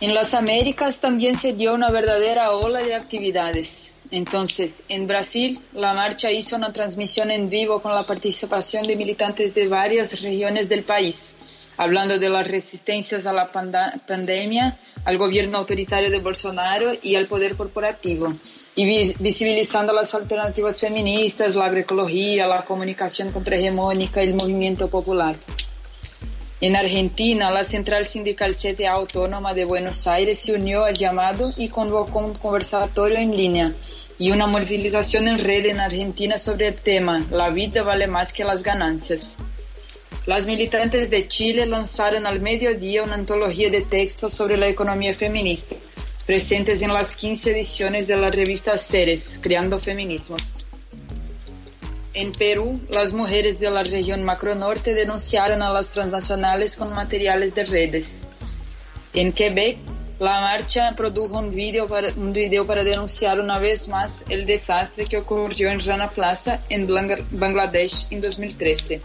C: En las Américas también se dio una verdadera ola de actividades. Entonces, en Brasil, la marcha hizo una transmisión en vivo con la participación de militantes de varias regiones del país, hablando de las resistencias a la pandemia, al gobierno autoritario de Bolsonaro y al poder corporativo, y visibilizando las alternativas feministas, la agroecología, la comunicación contrahegemónica y el movimiento popular. En Argentina, la Central Sindical CTA Autónoma de Buenos Aires se unió al llamado y convocó un conversatorio en línea y una movilización en red en Argentina sobre el tema La vida vale más que las ganancias. Las militantes de Chile lanzaron al mediodía una antología de textos sobre la economía feminista, presentes en las 15 ediciones de la revista Ceres, Creando Feminismos. En Perú, las mujeres de la región macronorte denunciaron a las transnacionales con materiales de redes. En Quebec, la marcha produjo un video, para, denunciar una vez más el desastre que ocurrió en Rana Plaza, en Bangladesh, en 2013.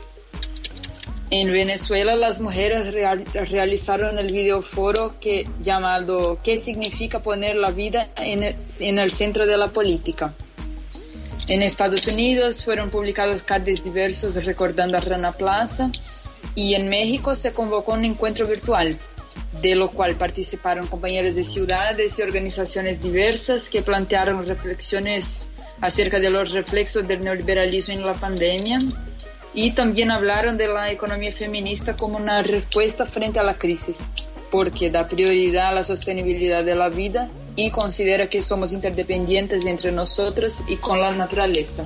C: En Venezuela, las mujeres realizaron el videoforo que, llamado ¿Qué significa poner la vida en el centro de la política? En Estados Unidos fueron publicados cards diversos recordando a Rana Plaza y en México se convocó un encuentro virtual, de lo cual participaron compañeros de ciudades y organizaciones diversas que plantearon reflexiones acerca de los reflexos del neoliberalismo en la pandemia y también hablaron de la economía feminista como una respuesta frente a la crisis, porque da prioridad a la sostenibilidad de la vida y considera que somos interdependientes entre nosotros y con la naturaleza.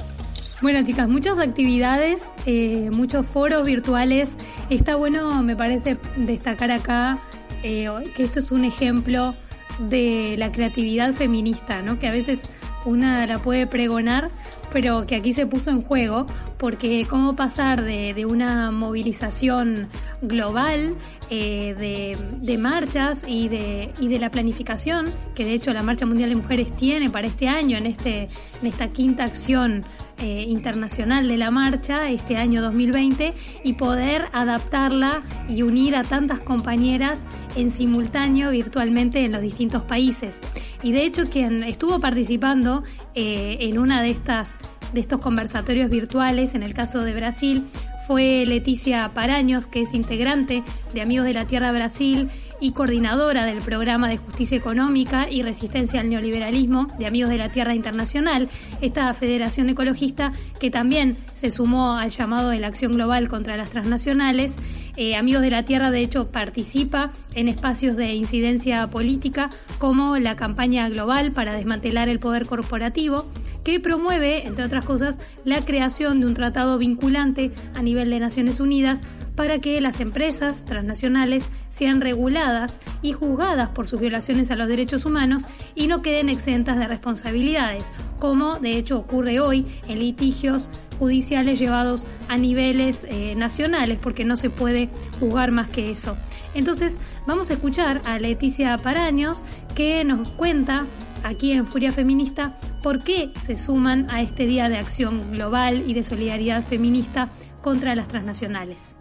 B: Bueno chicas, muchas actividades, eh, muchos foros virtuales. Está bueno, me parece, destacar acá eh, que esto es un ejemplo de la creatividad feminista, ¿no? Que a veces una la puede pregonar, pero que aquí se puso en juego, porque cómo pasar de, una movilización global, eh, de, marchas y de, y de la planificación, que de hecho la Marcha Mundial de Mujeres tiene para este año, en, este, en esta quinta acción eh, internacional de la marcha este año 2020 y poder adaptarla y unir a tantas compañeras en simultáneo virtualmente en los distintos países. Y de hecho quien estuvo participando eh, en una de estas de estos conversatorios virtuales, en el caso de Brasil, fue Leticia Paraños, que es integrante de Amigos de la Tierra Brasil y coordinadora del programa de justicia económica y resistencia al neoliberalismo de Amigos de la Tierra Internacional, esta federación ecologista que también se sumó al llamado de la acción global contra las transnacionales eh, Amigos de la Tierra, de hecho, participa en espacios de incidencia política como la campaña global para desmantelar el poder corporativo, que promueve, entre otras cosas, la creación de un tratado vinculante a nivel de Naciones Unidas para que las empresas transnacionales sean reguladas y juzgadas por sus violaciones a los derechos humanos y no queden exentas de responsabilidades, como de hecho ocurre hoy en litigios judiciales llevados a niveles eh, nacionales, porque no se puede juzgar más que eso. Entonces, vamos a escuchar a Leticia Paraños, que nos cuenta aquí en Furia Feminista por qué se suman a este Día de Acción Global y de Solidaridad Feminista contra las transnacionales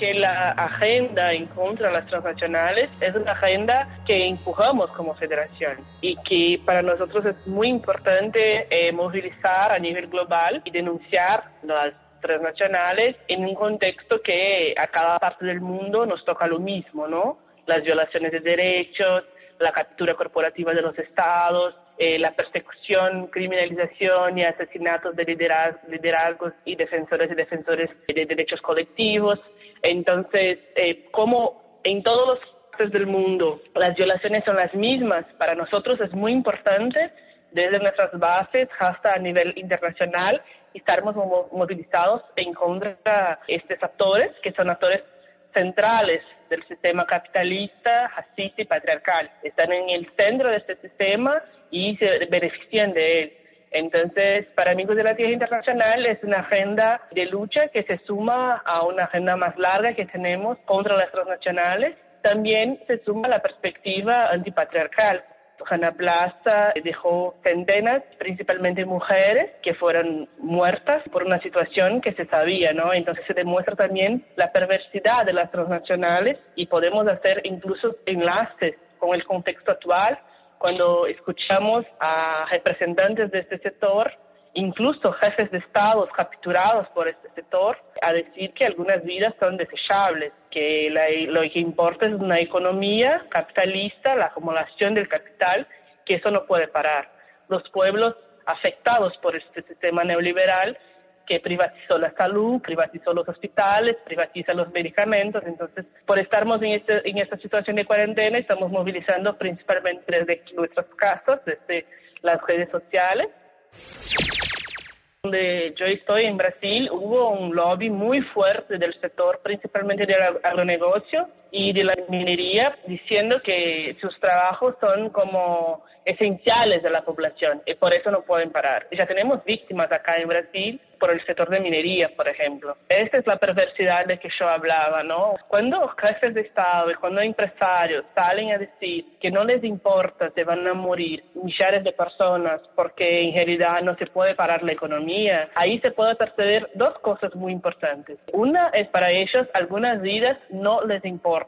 I: que la agenda en contra de las transnacionales es una agenda que empujamos como federación y que para nosotros es muy importante eh, movilizar a nivel global y denunciar las transnacionales en un contexto que a cada parte del mundo nos toca lo mismo, ¿no? Las violaciones de derechos, la captura corporativa de los estados, eh, la persecución, criminalización y asesinatos de liderazgos y defensores y defensores de derechos colectivos, entonces, eh, como en todos los partes del mundo las violaciones son las mismas, para nosotros es muy importante desde nuestras bases hasta a nivel internacional estarmos movilizados en contra de estos actores, que son actores centrales del sistema capitalista, racista y patriarcal. Están en el centro de este sistema y se benefician de él. Entonces, para Amigos de la Tierra Internacional es una agenda de lucha que se suma a una agenda más larga que tenemos contra las transnacionales. También se suma la perspectiva antipatriarcal. Hanna Plaza dejó centenas, principalmente mujeres, que fueron muertas por una situación que se sabía, ¿no? Entonces se demuestra también la perversidad de las transnacionales y podemos hacer incluso enlaces con el contexto actual cuando escuchamos a representantes de este sector, incluso jefes de Estado capturados por este sector, a decir que algunas vidas son desechables, que lo que importa es una economía capitalista, la acumulación del capital, que eso no puede parar. Los pueblos afectados por este sistema neoliberal que privatizó la salud, privatizó los hospitales, privatiza los medicamentos. Entonces, por estarmos en, este, en esta situación de cuarentena, estamos movilizando principalmente desde nuestros casos, desde las redes sociales. Donde yo estoy en Brasil, hubo un lobby muy fuerte del sector, principalmente del agronegocio y de la minería, diciendo que sus trabajos son como esenciales de la población y por eso no pueden parar. Ya tenemos víctimas acá en Brasil por el sector de minería, por ejemplo. Esta es la perversidad de que yo hablaba, ¿no? Cuando jefes de Estado y cuando empresarios salen a decir que no les importa si van a morir millares de personas porque en realidad no se puede parar la economía, ahí se puede percibir dos cosas muy importantes. Una es para ellos algunas vidas no les importa.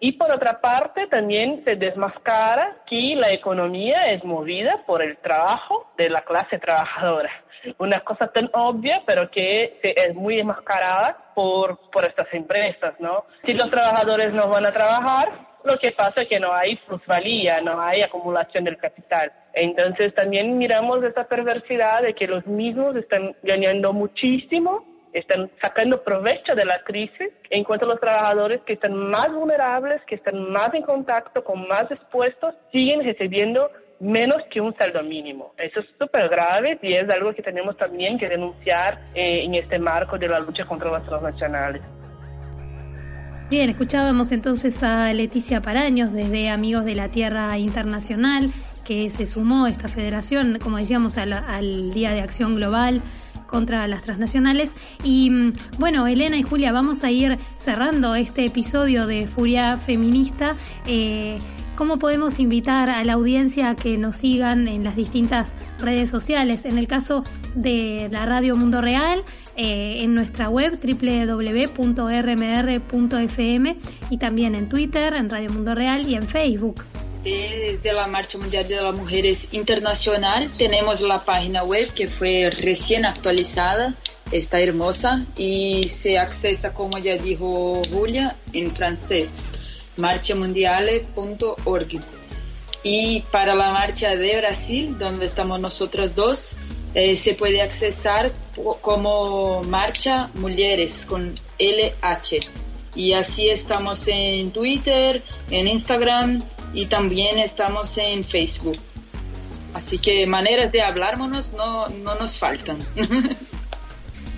I: Y por otra parte también se desmascara que la economía es movida por el trabajo de la clase trabajadora una cosa tan obvia, pero que es muy enmascarada por, por estas empresas, ¿no? Si los trabajadores no van a trabajar, lo que pasa es que no hay plusvalía, no hay acumulación del capital. Entonces también miramos esa perversidad de que los mismos están ganando muchísimo, están sacando provecho de la crisis, en cuanto a los trabajadores que están más vulnerables, que están más en contacto, con más expuestos, siguen recibiendo menos que un saldo mínimo. Eso es súper grave y es algo que tenemos también que denunciar eh, en este marco de la lucha contra las transnacionales.
B: Bien, escuchábamos entonces a Leticia Paraños desde Amigos de la Tierra Internacional, que se sumó a esta federación, como decíamos, al, al Día de Acción Global contra las transnacionales. Y mm, bueno, Elena y Julia, vamos a ir cerrando este episodio de Furia Feminista. Eh, ¿Cómo podemos invitar a la audiencia a que nos sigan en las distintas redes sociales? En el caso de la Radio Mundo Real, eh, en nuestra web www.rmr.fm y también en Twitter, en Radio Mundo Real y en Facebook.
C: Desde la Marcha Mundial de las Mujeres Internacional tenemos la página web que fue recién actualizada, está hermosa y se accesa, como ya dijo Julia, en francés marchamundiale.org. Y para la marcha de Brasil, donde estamos nosotros dos, eh, se puede accesar como Marcha Mujeres con LH. Y así estamos en Twitter, en Instagram y también estamos en Facebook. Así que maneras de hablármonos no, no nos faltan.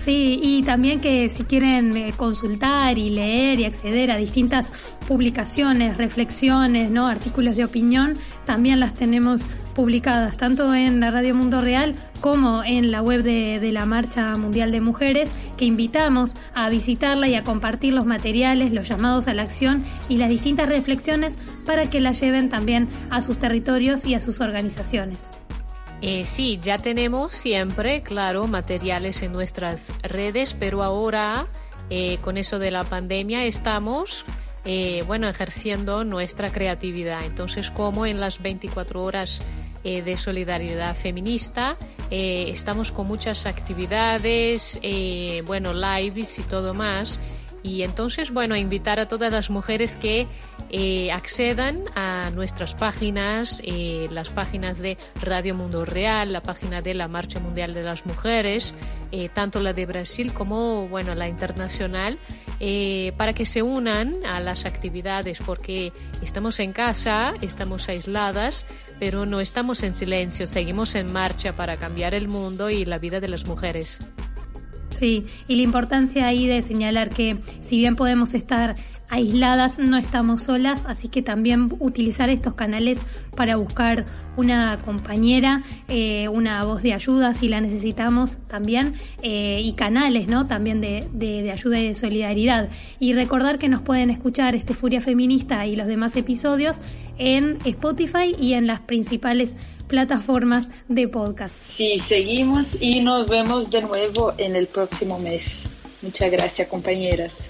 B: Sí, y también que si quieren eh, consultar y leer y acceder a distintas publicaciones, reflexiones, ¿no? artículos de opinión, también las tenemos publicadas tanto en la Radio Mundo Real como en la web de, de, la Marcha Mundial de Mujeres, que invitamos a visitarla y a compartir los materiales, los llamados a la acción y las distintas reflexiones para que la lleven también a sus territorios y a sus organizaciones.
D: Eh, sí, ya tenemos siempre, claro, materiales en nuestras redes, pero ahora eh, con eso de la pandemia estamos, eh, bueno, ejerciendo nuestra creatividad. Entonces, como en las 24 horas de solidaridad feminista, estamos con muchas actividades, bueno, lives y todo más. Y entonces, bueno, invitar a todas las mujeres que eh, accedan a nuestras páginas, eh, las páginas de Radio Mundo Real, la página de la Marcha Mundial de las Mujeres, eh, tanto la de Brasil como, bueno, la internacional, para que se unan a las actividades, porque estamos en casa, estamos aisladas, pero no estamos en silencio, seguimos en marcha para cambiar el mundo y la vida de las mujeres.
B: Sí, y la importancia ahí de señalar que si bien podemos estar aisladas, no estamos solas, así que también utilizar estos canales para buscar una compañera, eh, una voz de ayuda si la necesitamos también, eh, y canales, ¿no? También de, de, ayuda y de solidaridad. Y recordar que nos pueden escuchar este Furia Feminista y los demás episodios en Spotify y en las principales plataformas de podcast.
C: Sí, seguimos y nos vemos de nuevo en el próximo mes. Muchas gracias, compañeras.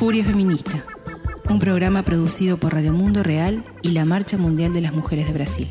A: Furia Feminista, un programa producido por Radio Mundo Real y la Marcha Mundial de las Mujeres de Brasil.